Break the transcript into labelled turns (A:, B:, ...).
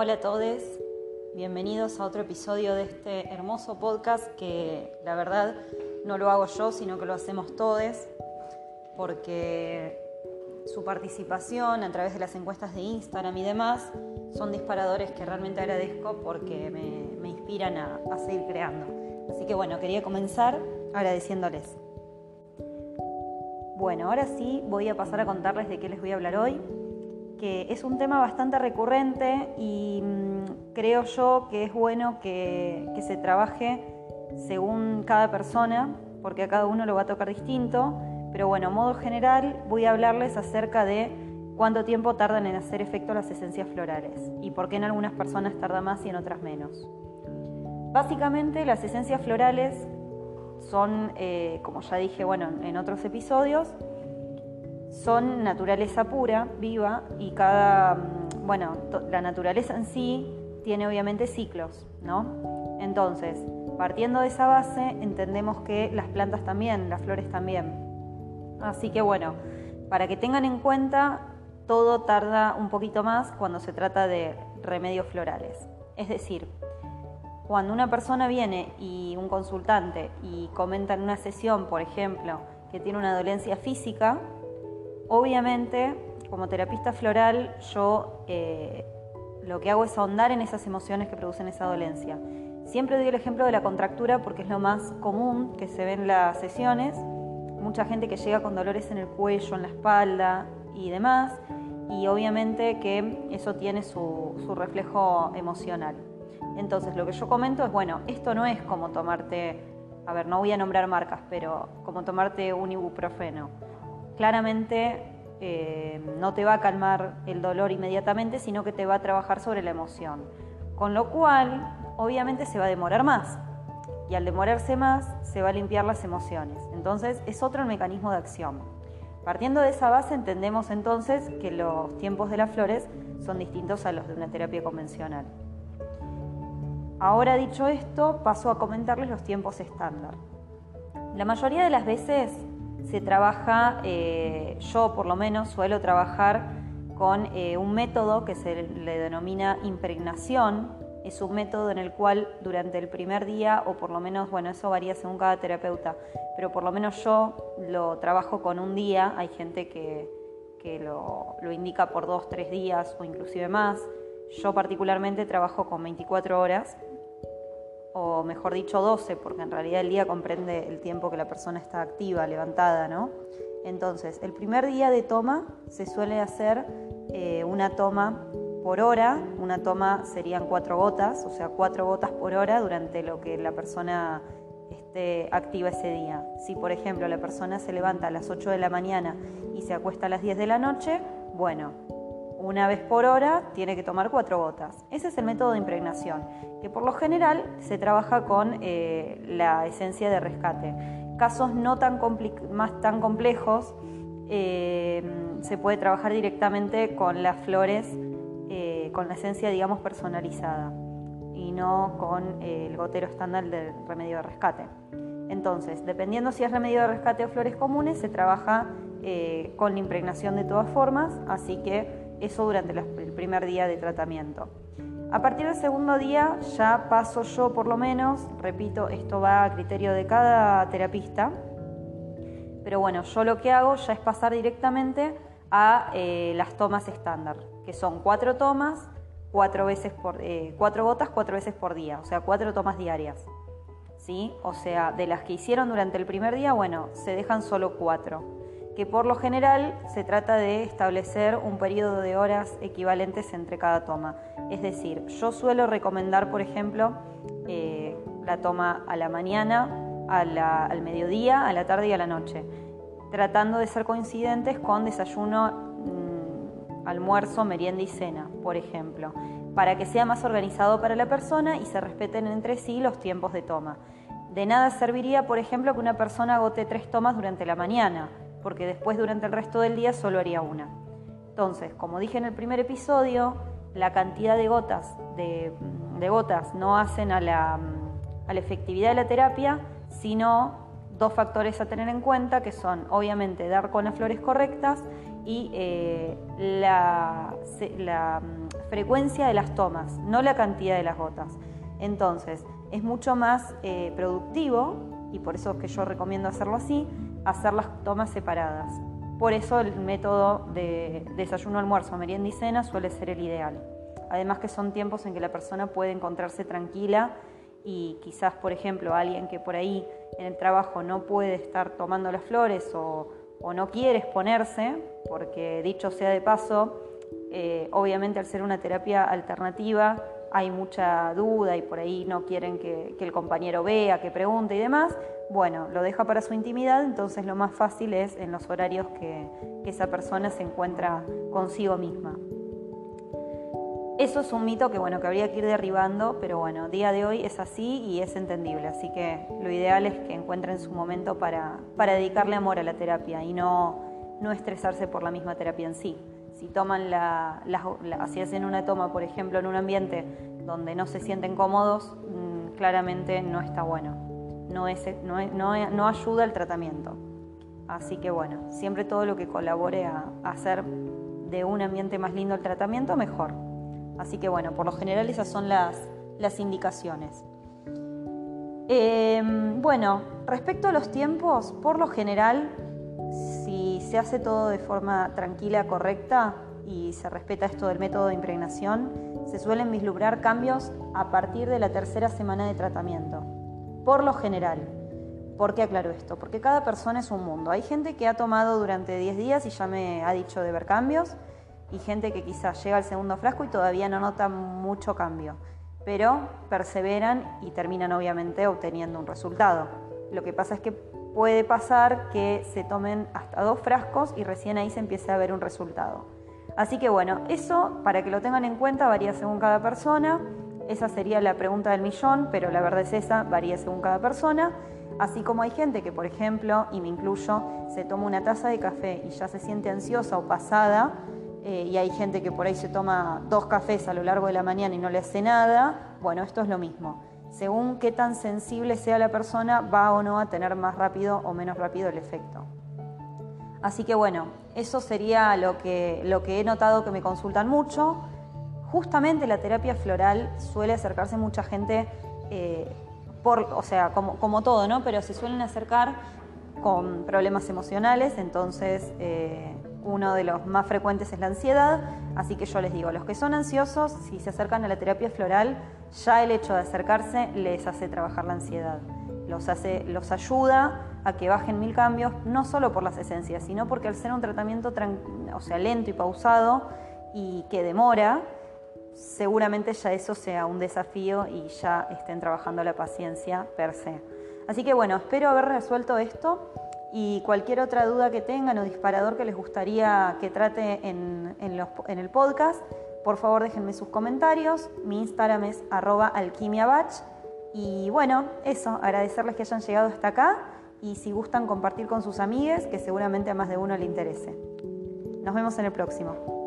A: Hola a todos, bienvenidos a otro episodio de este hermoso podcast que la verdad no lo hago yo, sino que lo hacemos todos, porque su participación a través de las encuestas de Instagram y demás son disparadores que realmente agradezco porque me, inspiran a, a seguir creando. Así que bueno, quería comenzar agradeciéndoles. Bueno, ahora sí voy a pasar a contarles de qué les voy a hablar hoy que es un tema bastante recurrente y mm, creo yo que es bueno que, se trabaje según cada persona, porque a cada uno lo va a tocar distinto, pero bueno, a modo general voy a hablarles acerca de cuánto tiempo tardan en hacer efecto las esencias florales y por qué en algunas personas tarda más y en otras menos. Básicamente las esencias florales son, eh, como ya dije bueno, en otros episodios, son naturaleza pura, viva, y cada, bueno, la naturaleza en sí tiene obviamente ciclos, ¿no? Entonces, partiendo de esa base, entendemos que las plantas también, las flores también. Así que bueno, para que tengan en cuenta, todo tarda un poquito más cuando se trata de remedios florales. Es decir, cuando una persona viene y un consultante y comenta en una sesión, por ejemplo, que tiene una dolencia física, Obviamente, como terapista floral, yo eh, lo que hago es ahondar en esas emociones que producen esa dolencia. Siempre doy el ejemplo de la contractura porque es lo más común que se ve en las sesiones. Mucha gente que llega con dolores en el cuello, en la espalda y demás. Y obviamente que eso tiene su, su reflejo emocional. Entonces, lo que yo comento es, bueno, esto no es como tomarte, a ver, no voy a nombrar marcas, pero como tomarte un ibuprofeno claramente eh, no te va a calmar el dolor inmediatamente, sino que te va a trabajar sobre la emoción. Con lo cual, obviamente se va a demorar más. Y al demorarse más, se va a limpiar las emociones. Entonces, es otro mecanismo de acción. Partiendo de esa base, entendemos entonces que los tiempos de las flores son distintos a los de una terapia convencional. Ahora dicho esto, paso a comentarles los tiempos estándar. La mayoría de las veces se trabaja, eh, yo por lo menos suelo trabajar con eh, un método que se le denomina impregnación. Es un método en el cual durante el primer día, o por lo menos, bueno, eso varía según cada terapeuta, pero por lo menos yo lo trabajo con un día. Hay gente que, lo, lo indica por dos, tres días o inclusive más. Yo particularmente trabajo con 24 horas o mejor dicho 12, porque en realidad el día comprende el tiempo que la persona está activa, levantada, ¿no? Entonces, el primer día de toma se suele hacer eh, una toma por hora, una toma serían cuatro gotas, o sea, cuatro gotas por hora durante lo que la persona esté activa ese día. Si, por ejemplo, la persona se levanta a las 8 de la mañana y se acuesta a las 10 de la noche, bueno, una vez por hora tiene que tomar cuatro gotas. Ese es el método de impregnación, que por lo general se trabaja con eh, la esencia de rescate. Casos no tan, más tan complejos eh, se puede trabajar directamente con las flores, eh, con la esencia, digamos, personalizada y no con el gotero estándar del remedio de rescate. Entonces, dependiendo si es remedio de rescate o flores comunes, se trabaja con la impregnación de todas formas, así que eso durante el primer día de tratamiento. A partir del segundo día ya paso yo por lo menos, repito, esto va a criterio de cada terapista, pero bueno, yo lo que hago ya es pasar directamente a eh, las tomas estándar, que son cuatro tomas, cuatro, veces por, eh, cuatro gotas, cuatro veces por día, o sea, cuatro tomas diarias. ¿Sí? O sea, de las que hicieron durante el primer día, bueno, se dejan solo cuatro que por lo general se trata de establecer un periodo de horas equivalentes entre cada toma. Es decir, yo suelo recomendar, por ejemplo, eh, la toma a la mañana, al mediodía, a la tarde y a la noche, tratando de ser coincidentes con desayuno, mm, almuerzo, merienda y cena, por ejemplo, para que sea más organizado para la persona y se respeten entre sí los tiempos de toma. De nada serviría, por ejemplo, que una persona agote tres tomas durante la mañana, porque después durante el resto del día solo haría una. Entonces, como dije en el primer episodio, la cantidad de gotas, de, gotas no hacen a la, a la efectividad de la terapia, sino dos factores a tener en cuenta, que son obviamente dar con las flores correctas y eh, la, la, frecuencia de las tomas, no la cantidad de las gotas. Entonces, es mucho más eh, productivo, y por eso es que yo recomiendo hacerlo así, hacer las tomas separadas. Por eso el método de desayuno, almuerzo, merienda y cena suele ser el ideal. Además que son tiempos en que la persona puede encontrarse tranquila y quizás, por ejemplo, alguien que por ahí en el trabajo no puede estar tomando las flores o, no quiere exponerse, porque dicho sea de paso, eh, obviamente al ser una terapia alternativa hay mucha duda y por ahí no quieren que, el compañero vea, que pregunte y demás, bueno, lo deja para su intimidad, entonces lo más fácil es en los horarios que esa persona se encuentra consigo misma. Eso es un mito que bueno, que habría que ir derribando, pero bueno, día de hoy es así y es entendible, así que lo ideal es que encuentren su momento para, para dedicarle amor a la terapia y no, no estresarse por la misma terapia en sí. Si toman la, si hacen una toma, por ejemplo, en un ambiente donde no se sienten cómodos, mm, claramente no está bueno. No, es, no, no, no, ayuda al tratamiento. Así que bueno, siempre todo lo que colabore a, a hacer de un ambiente más lindo el tratamiento, mejor. Así que bueno, por lo general esas son las, las indicaciones. Em, bueno, respecto a los tiempos, por lo general, si se hace todo de forma tranquila, correcta y se respeta esto del método de impregnación, se suelen vislumbrar cambios a partir de la tercera semana de tratamiento. Por lo general. ¿Por qué aclaro esto? Porque cada persona es un mundo. Hay gente que ha tomado durante 10 días y ya me ha dicho de ver cambios y gente que quizás llega al segundo frasco y todavía no nota mucho cambio, pero perseveran y terminan obviamente obteniendo un resultado. Lo que pasa es que puede pasar que se tomen hasta dos frascos y recién ahí se empiece a ver un resultado. Así que bueno, eso para que lo tengan en cuenta varía según cada persona. Esa sería la pregunta del millón, pero la verdad es esa, varía según cada persona. Así como hay gente que, por ejemplo, y me incluyo, se toma una taza de café y ya se siente ansiosa o pasada, eh, y hay gente que por ahí se toma dos cafés a lo largo de la mañana y no le hace nada, bueno, esto es lo mismo. Según qué tan sensible sea la persona, va o no a tener más rápido o menos rápido el efecto. Así que bueno, eso sería lo que, lo que he notado que me consultan mucho. Justamente la terapia floral suele acercarse mucha gente, eh, por, o sea, como, como, todo, ¿no? Pero se suelen acercar con problemas emocionales, entonces eh, uno de los más frecuentes es la ansiedad, así que yo les digo, los que son ansiosos, si se acercan a la terapia floral, ya el hecho de acercarse les hace trabajar la ansiedad, los, hace, los ayuda a que bajen mil cambios, no solo por las esencias, sino porque al ser un tratamiento o sea, lento y pausado y que demora, seguramente ya eso sea un desafío y ya estén trabajando la paciencia per se. Así que bueno, espero haber resuelto esto. Y cualquier otra duda que tengan o disparador que les gustaría que trate en, el podcast, por favor déjenme sus comentarios. Mi Instagram es arroba alquimiabatch. Y bueno, eso, agradecerles que hayan llegado hasta acá y si gustan compartir con sus amigues, que seguramente a más de uno le interese. Nos vemos en el próximo.